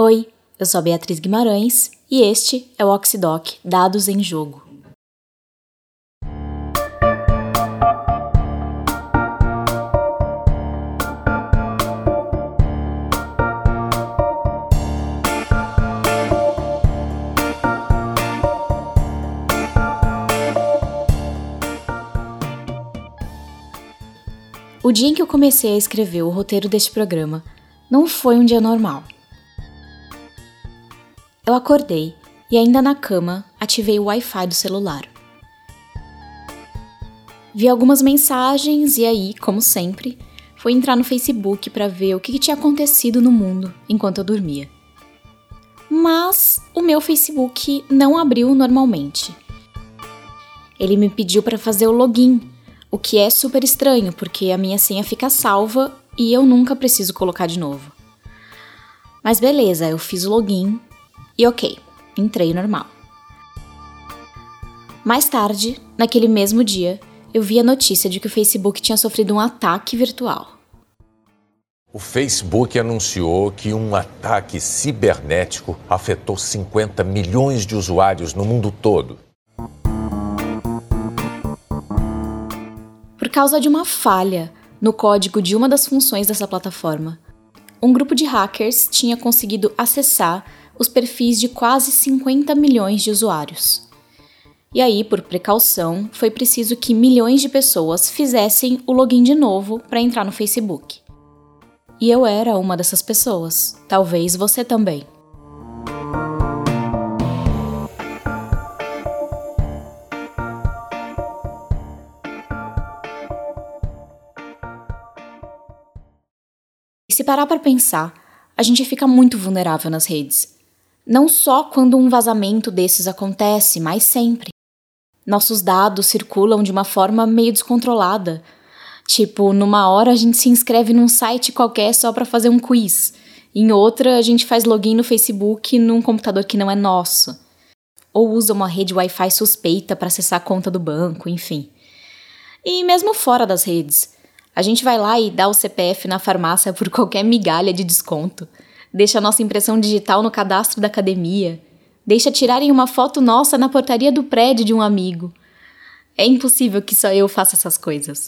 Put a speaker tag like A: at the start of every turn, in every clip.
A: Oi, eu sou Beatriz Guimarães e este é o Oxidoc Dados em Jogo. O dia em que eu comecei a escrever o roteiro deste programa não foi um dia normal. Eu acordei e, ainda na cama, ativei o Wi-Fi do celular. Vi algumas mensagens e aí, como sempre, fui entrar no Facebook para ver o que tinha acontecido no mundo enquanto eu dormia. Mas o meu Facebook não abriu normalmente. Ele me pediu para fazer o login, o que é super estranho porque a minha senha fica salva e eu nunca preciso colocar de novo. Mas beleza, eu fiz o login e ok, entrei normal. Mais tarde, naquele mesmo dia, eu vi a notícia de que o Facebook tinha sofrido um ataque virtual.
B: O Facebook anunciou que um ataque cibernético afetou 50 milhões de usuários no mundo todo.
A: Por causa de uma falha no código de uma das funções dessa plataforma, um grupo de hackers tinha conseguido acessar os perfis de quase 50 milhões de usuários. E aí, por precaução, foi preciso que milhões de pessoas fizessem o login de novo para entrar no Facebook. E eu era uma dessas pessoas, talvez você também. E se parar para pensar, a gente fica muito vulnerável nas redes. Não só quando um vazamento desses acontece, mas sempre. Nossos dados circulam de uma forma meio descontrolada. Tipo, numa hora a gente se inscreve num site qualquer só para fazer um quiz. Em outra, a gente faz login no Facebook num computador que não é nosso. Ou usa uma rede Wi-Fi suspeita para acessar a conta do banco, enfim. E mesmo fora das redes, a gente vai lá e dá o CPF na farmácia por qualquer migalha de desconto deixa nossa impressão digital no cadastro da academia, deixa tirarem uma foto nossa na portaria do prédio de um amigo. É impossível que só eu faça essas coisas.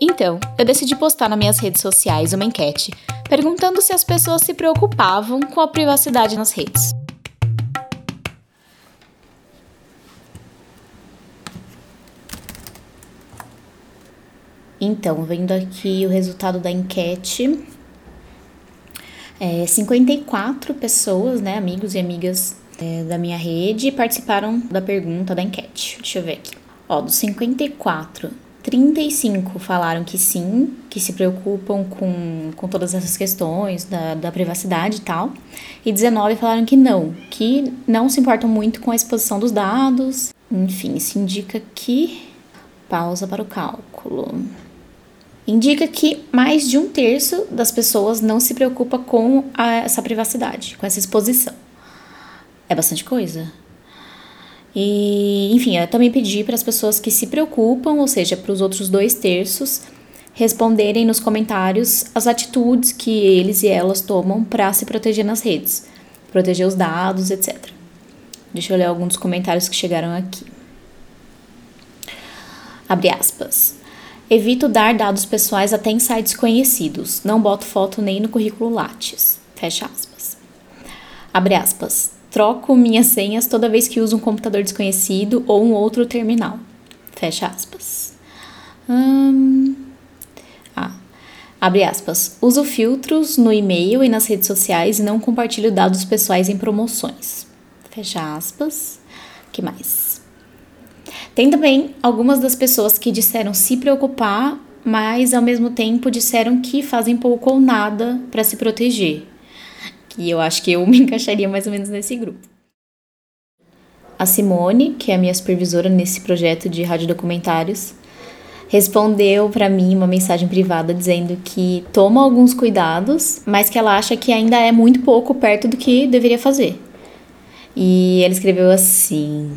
A: Então, eu decidi postar nas minhas redes sociais uma enquete perguntando se as pessoas se preocupavam com a privacidade nas redes. Então, vendo aqui o resultado da enquete, é, 54 pessoas, né, amigos e amigas é, da minha rede, participaram da pergunta da enquete. Deixa eu ver aqui. Ó, dos 54, 35 falaram que sim, que se preocupam com, com todas essas questões da, da privacidade e tal. E 19 falaram que não, que não se importam muito com a exposição dos dados. Enfim, isso indica que. Pausa para o cálculo indica que mais de um terço das pessoas não se preocupa com a, essa privacidade, com essa exposição. É bastante coisa. E, enfim, eu também pedi para as pessoas que se preocupam, ou seja, para os outros dois terços, responderem nos comentários as atitudes que eles e elas tomam para se proteger nas redes, proteger os dados, etc. Deixa eu ler alguns comentários que chegaram aqui. Abre aspas. Evito dar dados pessoais até em sites conhecidos. Não boto foto nem no currículo Lattes. Fecha aspas. Abre aspas. Troco minhas senhas toda vez que uso um computador desconhecido ou um outro terminal. Fecha aspas. Hum... Ah. Abre aspas. Uso filtros no e-mail e nas redes sociais e não compartilho dados pessoais em promoções. Fecha aspas. que mais? Tem também algumas das pessoas que disseram se preocupar, mas ao mesmo tempo disseram que fazem pouco ou nada para se proteger. E eu acho que eu me encaixaria mais ou menos nesse grupo. A Simone, que é a minha supervisora nesse projeto de radiodocumentários, respondeu para mim uma mensagem privada dizendo que toma alguns cuidados, mas que ela acha que ainda é muito pouco perto do que deveria fazer. E ela escreveu assim: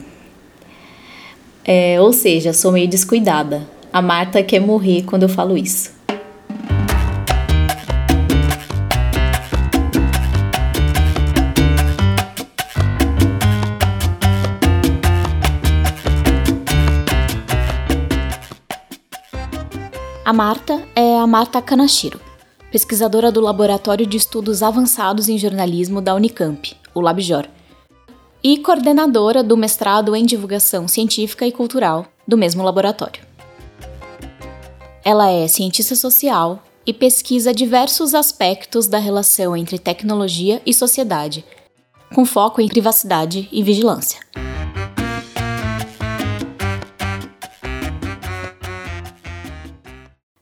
A: é, ou seja, sou meio descuidada. A Marta quer morrer quando eu falo isso. A Marta é a Marta Kanashiro, pesquisadora do Laboratório de Estudos Avançados em Jornalismo da Unicamp, o LabJOR, e coordenadora do mestrado em Divulgação Científica e Cultural do mesmo laboratório. Ela é cientista social e pesquisa diversos aspectos da relação entre tecnologia e sociedade, com foco em privacidade e vigilância.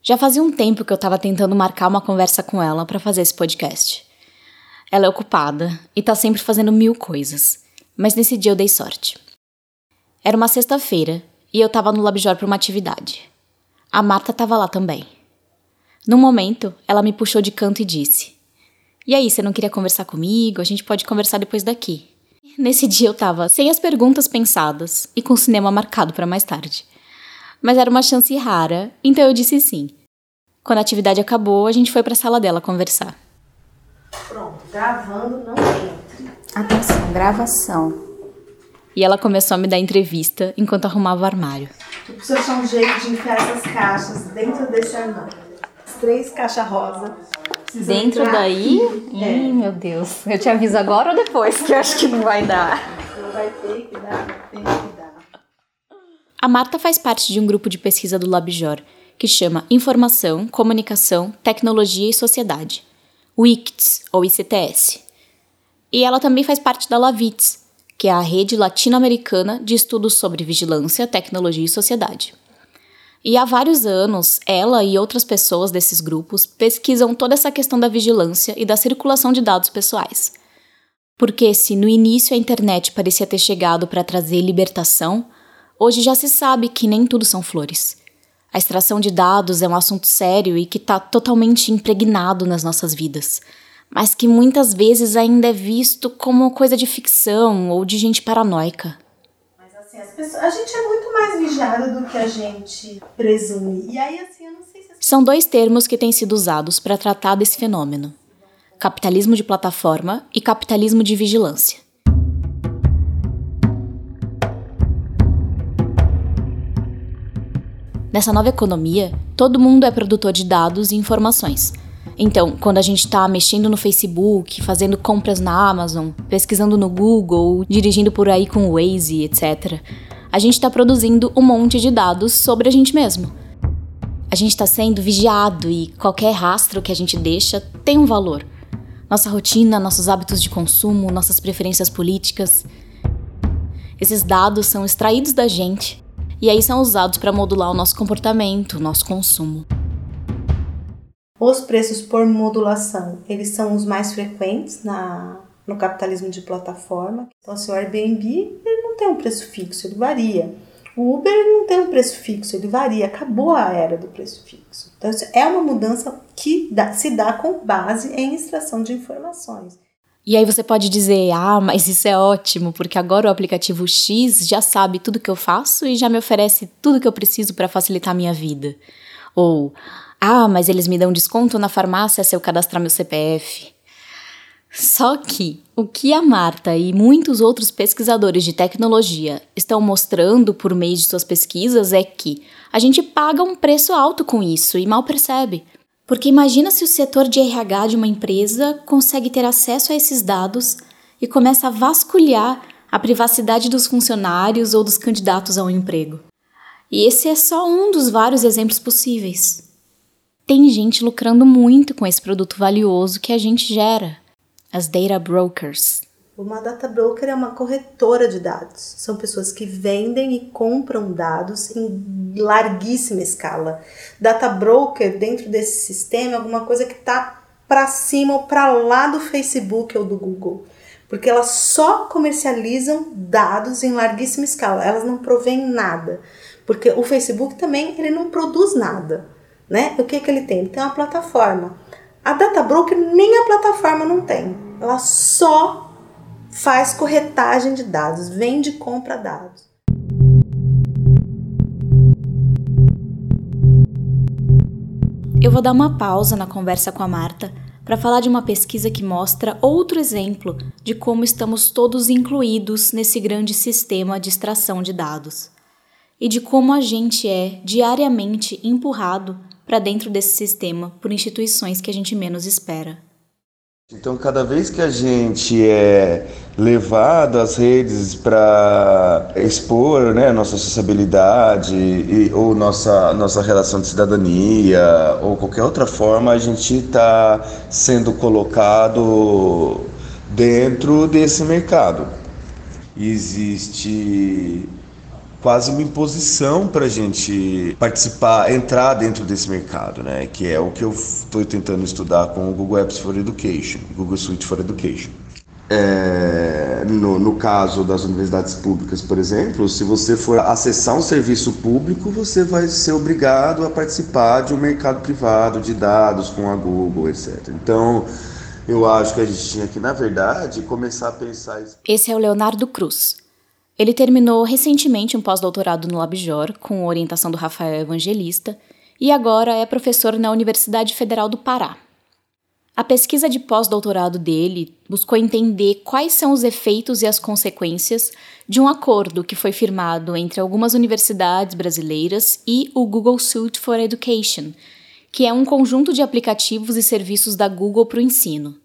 A: Já fazia um tempo que eu estava tentando marcar uma conversa com ela para fazer esse podcast. Ela é ocupada e tá sempre fazendo mil coisas, mas nesse dia eu dei sorte. Era uma sexta-feira e eu estava no Labjor para uma atividade. A Marta estava lá também. Num momento, ela me puxou de canto e disse: E aí, você não queria conversar comigo? A gente pode conversar depois daqui. Nesse dia eu tava sem as perguntas pensadas e com o cinema marcado para mais tarde. Mas era uma chance rara, então eu disse sim. Quando a atividade acabou, a gente foi para a sala dela conversar.
C: Pronto, gravando não entre.
A: Atenção, gravação. E ela começou a me dar entrevista enquanto arrumava o armário.
C: Tu precisa achar um jeito de enfiar essas caixas dentro desse armário três caixas rosa.
A: Dentro daí? É. Ih, meu Deus. Eu te aviso agora ou depois? Que eu acho que não vai dar.
C: Não vai ter que dar, tem que dar.
A: A Marta faz parte de um grupo de pesquisa do LabJOR que chama Informação, Comunicação, Tecnologia e Sociedade, o ICTS, ou ICTS. E ela também faz parte da LAVITS, que é a rede latino-americana de estudos sobre vigilância, tecnologia e sociedade. E há vários anos, ela e outras pessoas desses grupos pesquisam toda essa questão da vigilância e da circulação de dados pessoais. Porque se no início a internet parecia ter chegado para trazer libertação, hoje já se sabe que nem tudo são flores. A extração de dados é um assunto sério e que está totalmente impregnado nas nossas vidas, mas que muitas vezes ainda é visto como coisa de ficção ou de gente paranoica.
C: Assim, pessoas, a gente é muito mais vigiada do que a gente presume. E aí, assim, eu não sei se.
A: São dois termos que têm sido usados para tratar desse fenômeno: capitalismo de plataforma e capitalismo de vigilância. Nessa nova economia, todo mundo é produtor de dados e informações então, quando a gente está mexendo no Facebook, fazendo compras na Amazon, pesquisando no Google, dirigindo por aí com o Waze, etc., a gente está produzindo um monte de dados sobre a gente mesmo. A gente está sendo vigiado e qualquer rastro que a gente deixa tem um valor. Nossa rotina, nossos hábitos de consumo, nossas preferências políticas. Esses dados são extraídos da gente e aí são usados para modular o nosso comportamento, o nosso consumo.
C: Os preços por modulação, eles são os mais frequentes na, no capitalismo de plataforma. Então, assim, o Airbnb ele não tem um preço fixo, ele varia. O Uber não tem um preço fixo, ele varia. Acabou a era do preço fixo. Então, é uma mudança que dá, se dá com base em extração de informações.
A: E aí você pode dizer, ah, mas isso é ótimo, porque agora o aplicativo X já sabe tudo que eu faço e já me oferece tudo que eu preciso para facilitar a minha vida. Ou, ah, mas eles me dão desconto na farmácia se eu cadastrar meu CPF. Só que o que a Marta e muitos outros pesquisadores de tecnologia estão mostrando por meio de suas pesquisas é que a gente paga um preço alto com isso e mal percebe. Porque imagina se o setor de RH de uma empresa consegue ter acesso a esses dados e começa a vasculhar a privacidade dos funcionários ou dos candidatos ao emprego. E esse é só um dos vários exemplos possíveis tem gente lucrando muito com esse produto valioso que a gente gera. As data brokers.
C: Uma data broker é uma corretora de dados. São pessoas que vendem e compram dados em larguíssima escala. Data broker dentro desse sistema é alguma coisa que está para cima ou para lá do Facebook ou do Google, porque elas só comercializam dados em larguíssima escala. Elas não provêm nada, porque o Facebook também ele não produz nada né? O que, que ele tem? Ele tem uma plataforma. A Data Broker nem a plataforma não tem. Ela só faz corretagem de dados, vende e compra dados.
A: Eu vou dar uma pausa na conversa com a Marta para falar de uma pesquisa que mostra outro exemplo de como estamos todos incluídos nesse grande sistema de extração de dados e de como a gente é diariamente empurrado para dentro desse sistema por instituições que a gente menos espera.
D: Então, cada vez que a gente é levado às redes para expor né, nossa sociabilidade e, ou nossa, nossa relação de cidadania ou qualquer outra forma, a gente está sendo colocado dentro desse mercado. Existe quase uma imposição para a gente participar, entrar dentro desse mercado, né? Que é o que eu estou tentando estudar com o Google Apps for Education, Google Suite for Education. É, no, no, caso das universidades públicas, por exemplo, se você for acessar um serviço público, você vai ser obrigado a participar de um mercado privado de dados com a Google, etc. Então, eu acho que a gente tinha que, na verdade, começar a pensar.
A: Esse é o Leonardo Cruz ele terminou recentemente um pós-doutorado no LabJOR, com orientação do Rafael Evangelista, e agora é professor na Universidade Federal do Pará. A pesquisa de pós-doutorado dele buscou entender quais são os efeitos e as consequências de um acordo que foi firmado entre algumas universidades brasileiras e o Google Suite for Education, que é um conjunto de aplicativos e serviços da Google para o ensino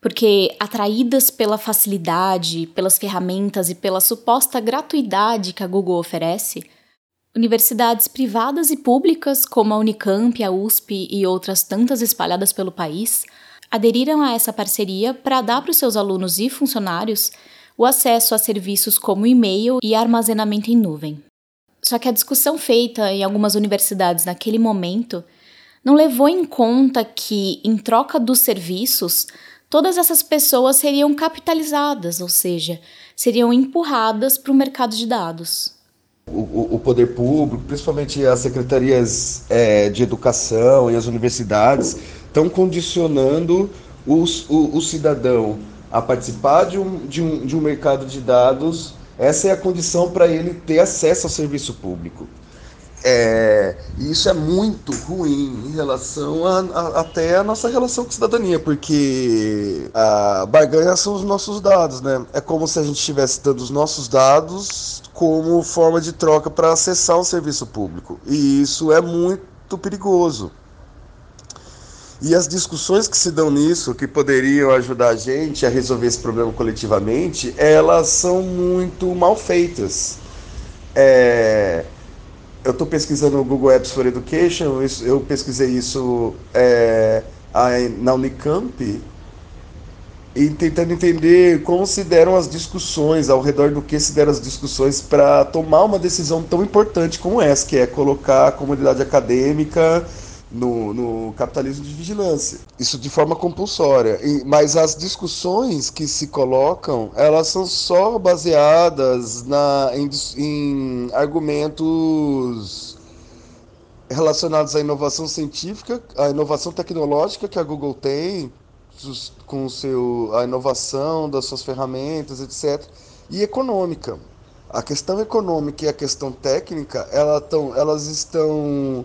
A: porque atraídas pela facilidade, pelas ferramentas e pela suposta gratuidade que a Google oferece, universidades privadas e públicas, como a Unicamp, a USP e outras tantas espalhadas pelo país, aderiram a essa parceria para dar para os seus alunos e funcionários o acesso a serviços como e-mail e armazenamento em nuvem. Só que a discussão feita em algumas universidades naquele momento não levou em conta que, em troca dos serviços, todas essas pessoas seriam capitalizadas, ou seja, seriam empurradas para o mercado de dados.
D: O, o, poder público, principalmente as secretarias é, de educação e as universidades, estão condicionando os, o, o, cidadão a participar de um, de, um, de um mercado de dados. Essa é a condição para ele ter acesso ao serviço público. É, isso é muito ruim em relação a, a, até a nossa relação com cidadania, porque a barganha são os nossos dados, né? É como se a gente estivesse dando os nossos dados como forma de troca para acessar um serviço público. E isso é muito perigoso. E as discussões que se dão nisso, que poderiam ajudar a gente a resolver esse problema coletivamente, elas são muito mal feitas. É, eu estou pesquisando no Google Apps for Education, eu pesquisei isso é, na Unicamp e tentando entender como se deram as discussões, ao redor do que se deram as discussões para tomar uma decisão tão importante como essa, que é colocar a comunidade acadêmica no, no, capitalismo de vigilância. Isso de forma compulsória. E, mas as discussões que se colocam, elas são só baseadas na, em, em argumentos relacionados à inovação científica, à inovação tecnológica que a Google tem, com seu, a inovação das suas ferramentas, etc., e econômica. A questão econômica e a questão técnica, ela tão, elas estão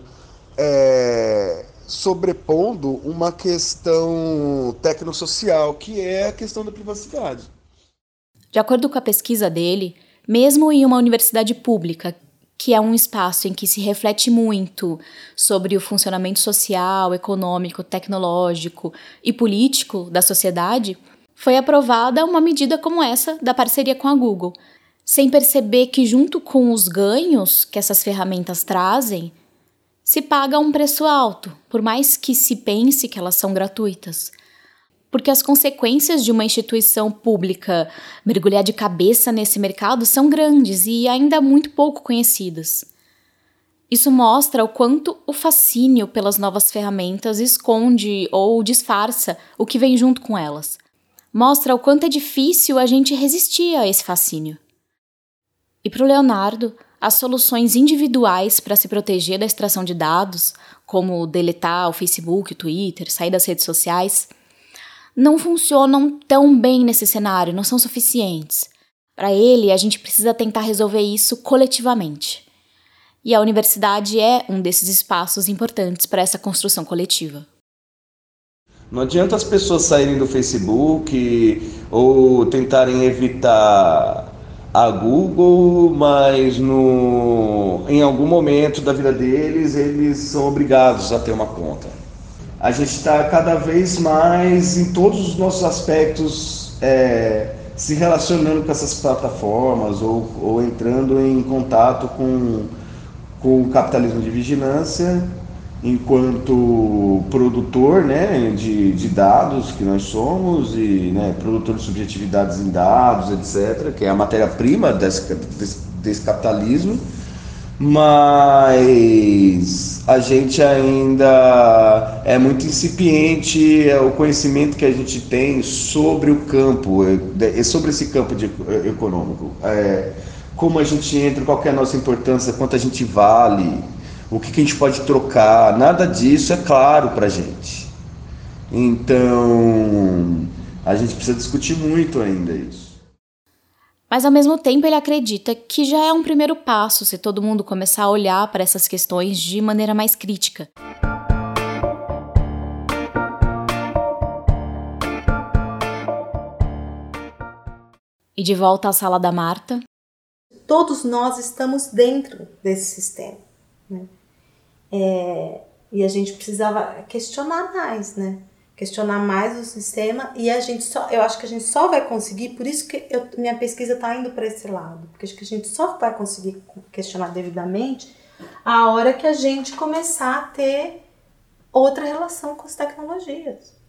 D: é, sobrepondo uma questão tecnosocial, que é a questão da privacidade.
A: De acordo com a pesquisa dele, mesmo em uma universidade pública, que é um espaço em que se reflete muito sobre o funcionamento social, econômico, tecnológico e político da sociedade, foi aprovada uma medida como essa da parceria com a Google, sem perceber que, junto com os ganhos que essas ferramentas trazem, se paga um preço alto, por mais que se pense que elas são gratuitas. Porque as consequências de uma instituição pública mergulhar de cabeça nesse mercado são grandes e ainda muito pouco conhecidas. Isso mostra o quanto o fascínio pelas novas ferramentas esconde ou disfarça o que vem junto com elas. Mostra o quanto é difícil a gente resistir a esse fascínio. E para o Leonardo, as soluções individuais para se proteger da extração de dados, como deletar o Facebook, o Twitter, sair das redes sociais, não funcionam tão bem nesse cenário, não são suficientes. Para ele, a gente precisa tentar resolver isso coletivamente. E a universidade é um desses espaços importantes para essa construção coletiva.
D: Não adianta as pessoas saírem do Facebook ou tentarem evitar a Google, mas no, em algum momento da vida deles, eles são obrigados a ter uma conta. A gente está cada vez mais em todos os nossos aspectos é, se relacionando com essas plataformas ou, ou entrando em contato com, com o capitalismo de vigilância enquanto produtor né, de, de dados que nós somos e né, produtor de subjetividades em dados, etc., que é a matéria-prima desse, desse, capitalismo, mas a gente ainda é muito incipiente é, o conhecimento que a gente tem sobre o campo, é, sobre esse campo de, econômico. É, como a gente entra, qual é a nossa importância, quanto a gente vale, o que, que a gente pode trocar, nada disso é claro para a gente. Então, a gente precisa discutir muito ainda isso.
A: Mas ao mesmo tempo ele acredita que já é um primeiro passo se todo mundo começar a olhar para essas questões de maneira mais crítica. E de volta à sala da Marta.
C: Todos nós estamos dentro desse sistema. Né? É, e a gente precisava questionar mais, né? Questionar mais o sistema e a gente só, eu acho que a gente só vai conseguir, por isso que eu, minha pesquisa está indo para esse lado, porque acho que a gente só vai conseguir questionar devidamente a hora que a gente começar a ter outra relação com as tecnologias.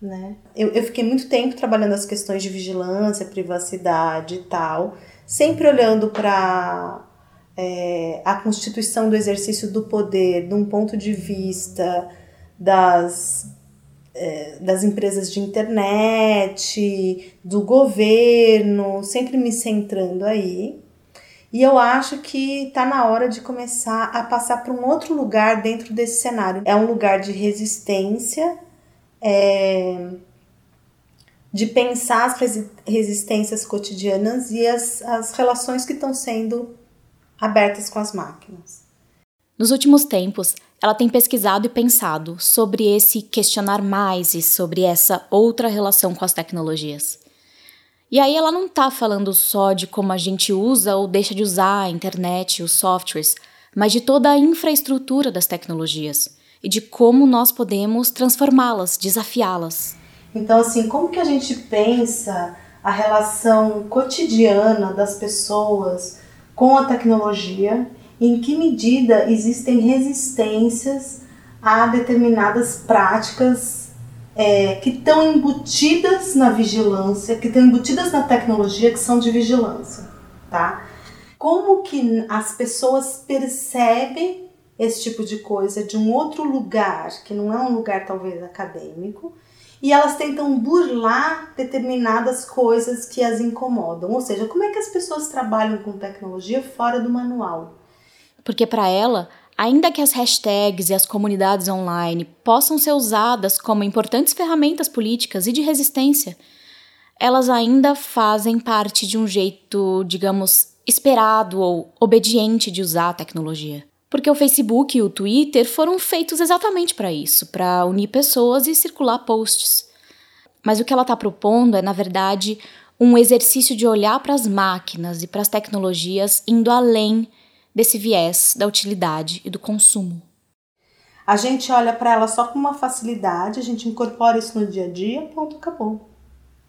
C: Né? Eu, eu fiquei muito tempo trabalhando as questões de vigilância, privacidade e tal, sempre olhando para é, a constituição do exercício do poder de um ponto de vista das, é, das empresas de internet, do governo, sempre me centrando aí. E eu acho que está na hora de começar a passar para um outro lugar dentro desse cenário. É um lugar de resistência, é, de pensar as resistências cotidianas e as, as relações que estão sendo abertas com as máquinas.
A: Nos últimos tempos, ela tem pesquisado e pensado sobre esse questionar mais e sobre essa outra relação com as tecnologias. E aí ela não está falando só de como a gente usa ou deixa de usar a internet, os softwares, mas de toda a infraestrutura das tecnologias e de como nós podemos transformá-las, desafiá-las.
C: Então, assim, como que a gente pensa a relação cotidiana das pessoas com a tecnologia, em que medida existem resistências a determinadas práticas é, que estão embutidas na vigilância, que estão embutidas na tecnologia, que são de vigilância, tá? Como que as pessoas percebem esse tipo de coisa de um outro lugar, que não é um lugar talvez acadêmico, e elas tentam burlar determinadas coisas que as incomodam. Ou seja, como é que as pessoas trabalham com tecnologia fora do manual?
A: Porque para ela, ainda que as hashtags e as comunidades online possam ser usadas como importantes ferramentas políticas e de resistência, elas ainda fazem parte de um jeito, digamos, esperado ou obediente de usar a tecnologia. Porque o Facebook e o Twitter foram feitos exatamente para isso, para unir pessoas e circular posts. Mas o que ela está propondo é, na verdade, um exercício de olhar para as máquinas e para as tecnologias indo além desse viés da utilidade e do consumo.
C: A gente olha para ela só com uma facilidade, a gente incorpora isso no dia a dia, ponto, acabou.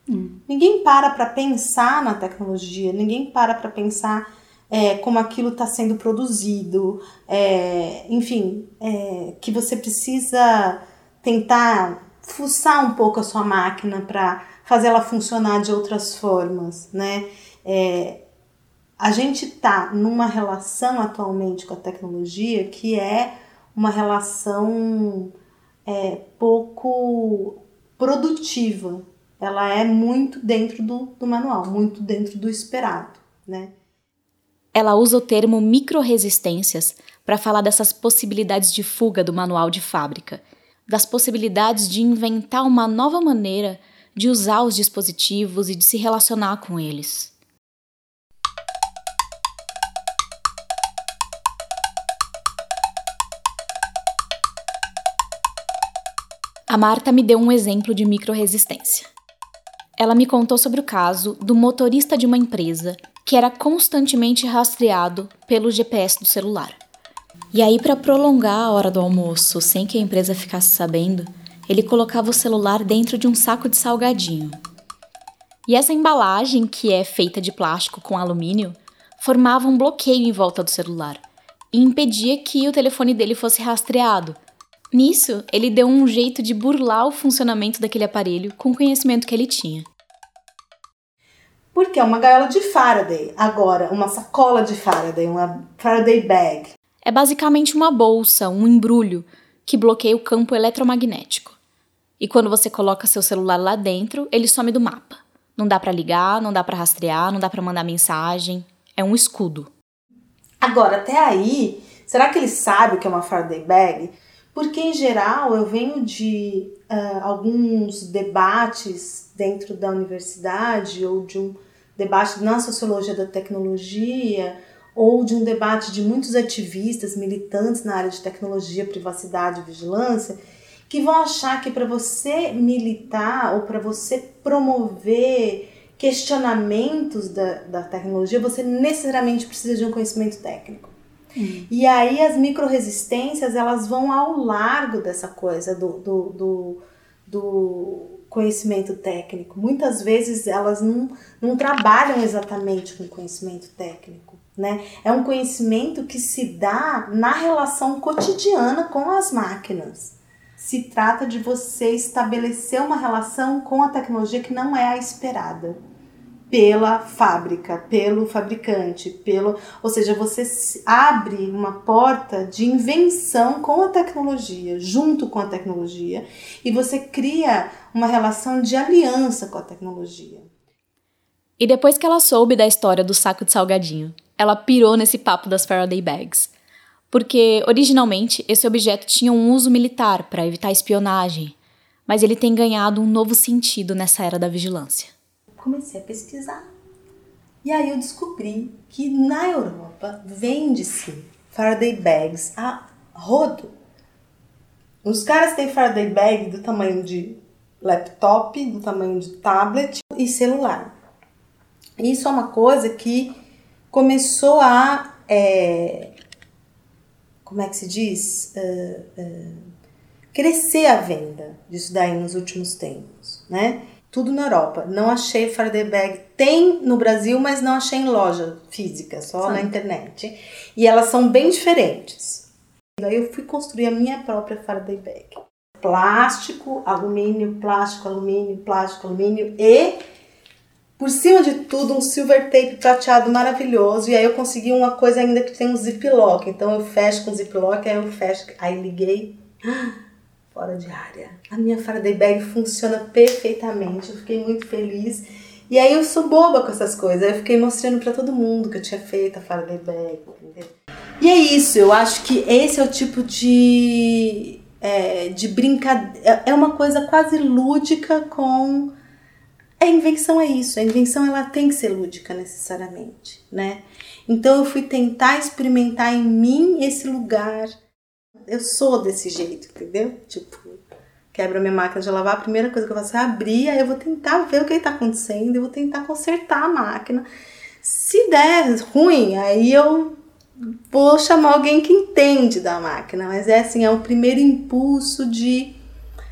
C: Hum. Ninguém para para pensar na tecnologia, ninguém para para pensar é, como aquilo está sendo produzido, é, enfim, é, que você precisa tentar fuçar um pouco a sua máquina para fazer ela funcionar de outras formas, né? É, a gente está numa relação atualmente com a tecnologia que é uma relação é, pouco produtiva. Ela é muito dentro do, do manual, muito dentro do esperado, né?
A: Ela usa o termo microresistências para falar dessas possibilidades de fuga do manual de fábrica, das possibilidades de inventar uma nova maneira de usar os dispositivos e de se relacionar com eles. A Marta me deu um exemplo de microresistência. Ela me contou sobre o caso do motorista de uma empresa que era constantemente rastreado pelo GPS do celular. E aí, para prolongar a hora do almoço sem que a empresa ficasse sabendo, ele colocava o celular dentro de um saco de salgadinho. E essa embalagem, que é feita de plástico com alumínio, formava um bloqueio em volta do celular e impedia que o telefone dele fosse rastreado. Nisso, ele deu um jeito de burlar o funcionamento daquele aparelho com o conhecimento que ele tinha.
C: Porque é uma gaiola de Faraday. Agora, uma sacola de Faraday, uma Faraday bag
A: é basicamente uma bolsa, um embrulho, que bloqueia o campo eletromagnético. E quando você coloca seu celular lá dentro, ele some do mapa. Não dá para ligar, não dá para rastrear, não dá para mandar mensagem. É um escudo.
C: Agora, até aí, será que ele sabe o que é uma Faraday bag? Porque, em geral, eu venho de uh, alguns debates dentro da universidade ou de um debate na sociologia da tecnologia ou de um debate de muitos ativistas, militantes na área de tecnologia, privacidade e vigilância, que vão achar que para você militar ou para você promover questionamentos da, da tecnologia, você necessariamente precisa de um conhecimento técnico. Hum. E aí as microresistências elas vão ao largo dessa coisa do, do, do, do conhecimento técnico. Muitas vezes elas não, não trabalham exatamente com conhecimento técnico. Né? É um conhecimento que se dá na relação cotidiana com as máquinas. Se trata de você estabelecer uma relação com a tecnologia que não é a esperada pela fábrica, pelo fabricante, pelo, ou seja, você abre uma porta de invenção com a tecnologia, junto com a tecnologia, e você cria uma relação de aliança com a tecnologia.
A: E depois que ela soube da história do saco de salgadinho, ela pirou nesse papo das Faraday Bags. Porque, originalmente, esse objeto tinha um uso militar para evitar espionagem, mas ele tem ganhado um novo sentido nessa era da vigilância.
C: Comecei a pesquisar. E aí eu descobri que na Europa vende-se Faraday Bags a rodo. Os caras têm Faraday Bag do tamanho de laptop, do tamanho de tablet e celular. Isso é uma coisa que começou a. É, como é que se diz? Uh, uh, crescer a venda disso daí nos últimos tempos, né? Tudo na Europa. Não achei Faraday Bag. Tem no Brasil, mas não achei em loja física, só Sim. na internet. E elas são bem diferentes. Daí eu fui construir a minha própria Faraday Bag. Plástico, alumínio, plástico, alumínio, plástico, alumínio e por cima de tudo, um silver tape prateado maravilhoso. E aí eu consegui uma coisa ainda que tem um ziplock. Então eu fecho com ziplock, aí eu fecho, aí liguei. Fora de área. A minha Faraday Bag funciona perfeitamente. Eu fiquei muito feliz. E aí eu sou boba com essas coisas. Eu fiquei mostrando para todo mundo que eu tinha feito a Faraday Bag? E é isso, eu acho que esse é o tipo de, é, de brincadeira. É uma coisa quase lúdica com a invenção é isso, a invenção ela tem que ser lúdica necessariamente, né? Então eu fui tentar experimentar em mim esse lugar. Eu sou desse jeito, entendeu? Tipo, quebra minha máquina de lavar, a primeira coisa que eu faço é abrir, aí eu vou tentar ver o que está acontecendo, eu vou tentar consertar a máquina. Se der ruim, aí eu vou chamar alguém que entende da máquina, mas é assim, é o primeiro impulso de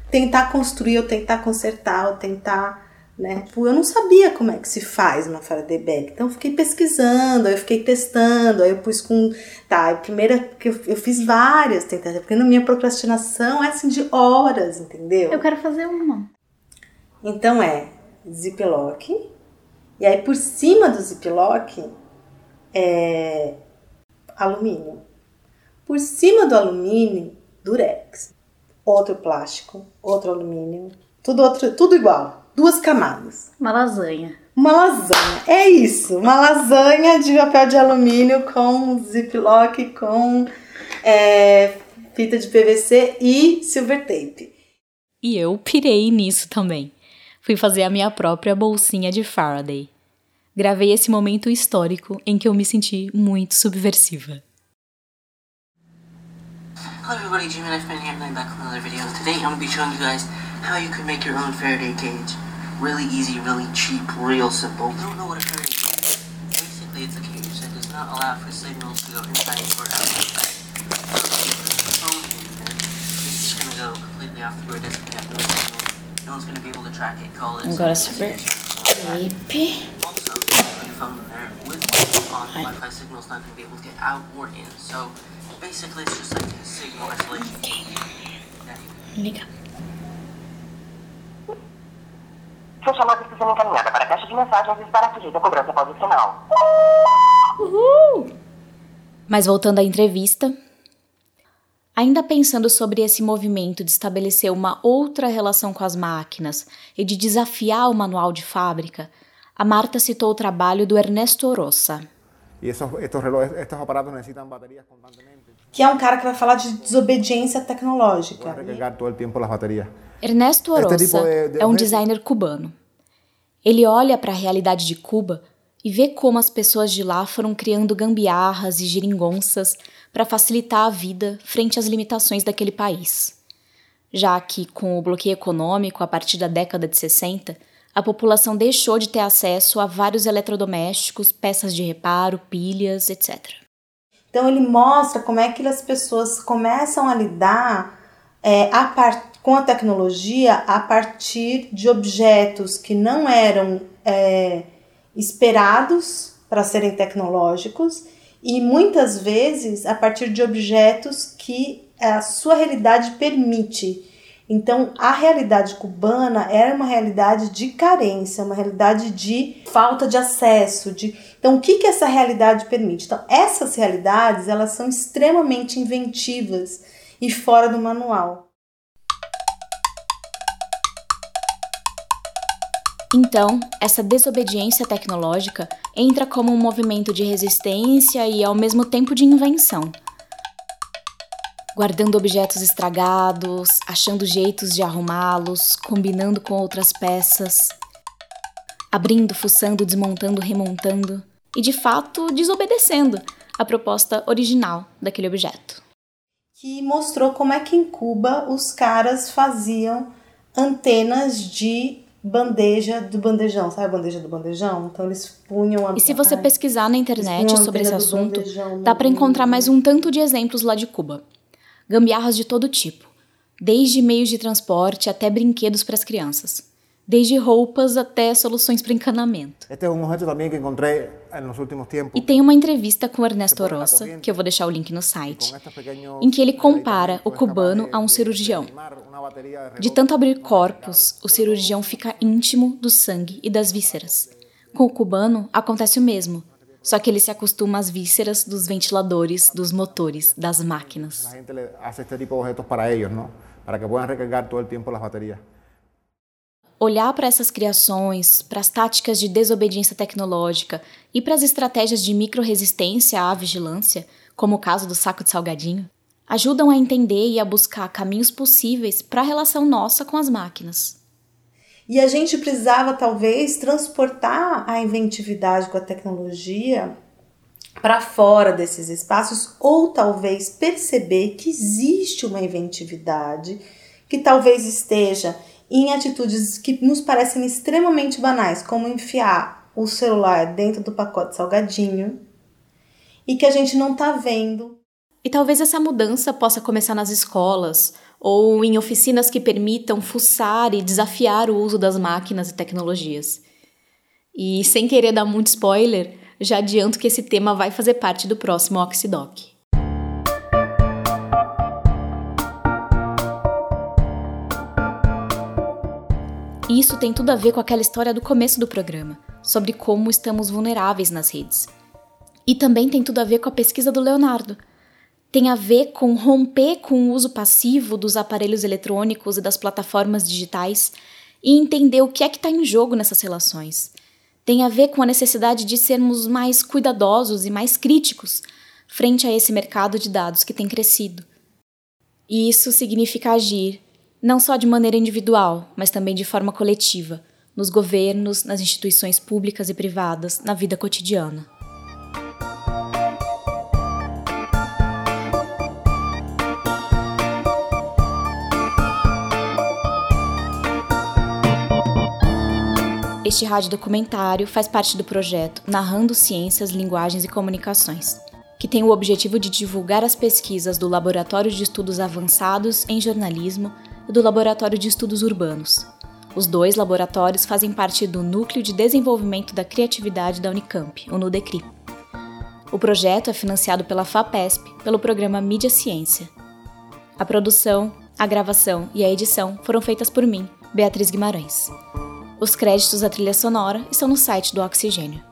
C: tentar construir, ou tentar consertar, ou tentar né? Tipo, eu não sabia como é que se faz uma Faraday bag, então eu fiquei pesquisando, aí eu fiquei testando, aí eu pus com, tá, a primeira que eu, eu fiz várias tentativas, porque na minha procrastinação é assim de horas, entendeu?
A: Eu quero fazer uma.
C: Então é ziplock, e aí por cima do ziplock é alumínio. Por cima do alumínio, durex. Outro plástico, outro alumínio, tudo outro, tudo igual duas camadas.
A: Uma lasanha.
C: Uma lasanha, é isso. Uma lasanha de papel de alumínio com ziplock, com é, fita de PVC e silver tape.
A: E eu pirei nisso também. Fui fazer a minha própria bolsinha de Faraday. Gravei esse momento histórico em que eu me senti muito subversiva. Hello everybody, Jimmy Knife Man here, back with another video. Today I'm going to be showing you guys how you can make your own Faraday cage. Really easy, really cheap, real simple. You don't know what a Faraday cage is?
E: Basically, it's a cage that does not allow for signals to go inside or outside. So phone internet is just gonna go completely off the grid, doesn't have no signal. No one's gonna be able to track it, call it.
A: Agora super creepy.
E: Also, if you put your phone in there with on Wi-Fi signal's not gonna be able to get out or in. So basically, it's just like a signal isolation. There you
F: Sua chamada está sendo encaminhada para a caixa de mensagens e estará sujeita a cobrança após o sinal.
A: Mas voltando à entrevista, ainda pensando sobre esse movimento de estabelecer uma outra relação com as máquinas e de desafiar o manual de fábrica, a Marta citou o trabalho do Ernesto
G: constantemente.
C: Que é um cara que vai falar de desobediência tecnológica.
G: Recargar todo el tiempo las baterías.
A: Ernesto Orosa
G: de- de
A: é um designer cubano. Ele olha para a realidade de Cuba e vê como as pessoas de lá foram criando gambiarras e geringonças para facilitar a vida frente às limitações daquele país. Já que, com o bloqueio econômico a partir da década de 60, a população deixou de ter acesso a vários eletrodomésticos, peças de reparo, pilhas, etc.
C: Então ele mostra como é que as pessoas começam a lidar é, a par- com a tecnologia a partir de objetos que não eram é, esperados para serem tecnológicos e muitas vezes a partir de objetos que a sua realidade permite. Então, a realidade cubana era uma realidade de carência, uma realidade de falta de acesso, de então, o que, que essa realidade permite? Então, essas realidades elas são extremamente inventivas e fora do manual.
A: Então, essa desobediência tecnológica entra como um movimento de resistência e ao mesmo tempo de invenção. Guardando objetos estragados, achando jeitos de arrumá-los, combinando com outras peças, abrindo, fuçando, desmontando, remontando e de fato desobedecendo a proposta original daquele objeto.
C: que mostrou como é que em Cuba os caras faziam antenas de bandeja do bandejão, sabe a bandeja do bandejão? Então eles punham a
A: E se você
C: ai,
A: pesquisar na internet sobre esse assunto, dá para encontrar mais um tanto de exemplos lá de Cuba. Gambiarras de todo tipo, desde meios de transporte até brinquedos para as crianças, desde roupas até soluções para encanamento.
G: Este es un objeto también que encontré en los últimos tiempos.
A: E tem uma entrevista com Ernesto Rosa, que eu vou deixar o link no site, em que ele compara o cubano a um cirurgião.
G: de
A: tanto abrir corpos, o cirurgião fica íntimo do sangue e das vísceras. Com o cubano, acontece o mesmo, só que ele se acostuma às vísceras dos ventiladores, dos motores, das máquinas.
G: La gente hace este tipo de objetos para ¿no? Para que puedan recargar todo el tiempo las baterías.
A: Olhar para essas criações, para as táticas de desobediência tecnológica e para as estratégias de microresistência à vigilância, como o caso do saco de salgadinho, ajudam a entender e a buscar caminhos possíveis para a relação nossa com as máquinas.
C: E a gente precisava talvez transportar a inventividade com a tecnologia para fora desses espaços ou talvez perceber que existe uma inventividade que talvez esteja em atitudes que nos parecem extremamente banais, como enfiar o celular dentro do pacote salgadinho e que a gente não está vendo
A: E talvez essa mudança possa começar nas escolas ou em oficinas que permitam fuçar e desafiar o uso das máquinas e tecnologias. E sem querer dar muito spoiler, já adianto que esse tema vai fazer parte do próximo Oxidoc. Isso tem tudo a ver com aquela história do começo do programa, sobre como estamos vulneráveis nas redes. E também tem tudo a ver com a pesquisa do Leonardo. Tem a ver com romper com o uso passivo dos aparelhos eletrônicos e das plataformas digitais e entender o que é que está em jogo nessas relações. Tem a ver com a necessidade de sermos mais cuidadosos e mais críticos frente a esse mercado de dados que tem crescido. E isso significa agir, não só de maneira individual, mas também de forma coletiva, nos governos, nas instituições públicas e privadas, na vida cotidiana. Este rádio documentário faz parte do projeto Narrando Ciências, Linguagens e Comunicações, que tem o objetivo de divulgar as pesquisas do Laboratório de Estudos Avançados em Jornalismo e do Laboratório de Estudos Urbanos. Os dois laboratórios fazem parte do Núcleo de Desenvolvimento da Criatividade da Unicamp, o NUDECRI. O projeto é financiado pela FAPESP pelo programa Mídia Ciência. A produção, a gravação e a edição foram feitas por mim, Beatriz Guimarães. Os créditos da trilha sonora estão no site do Oxigênio.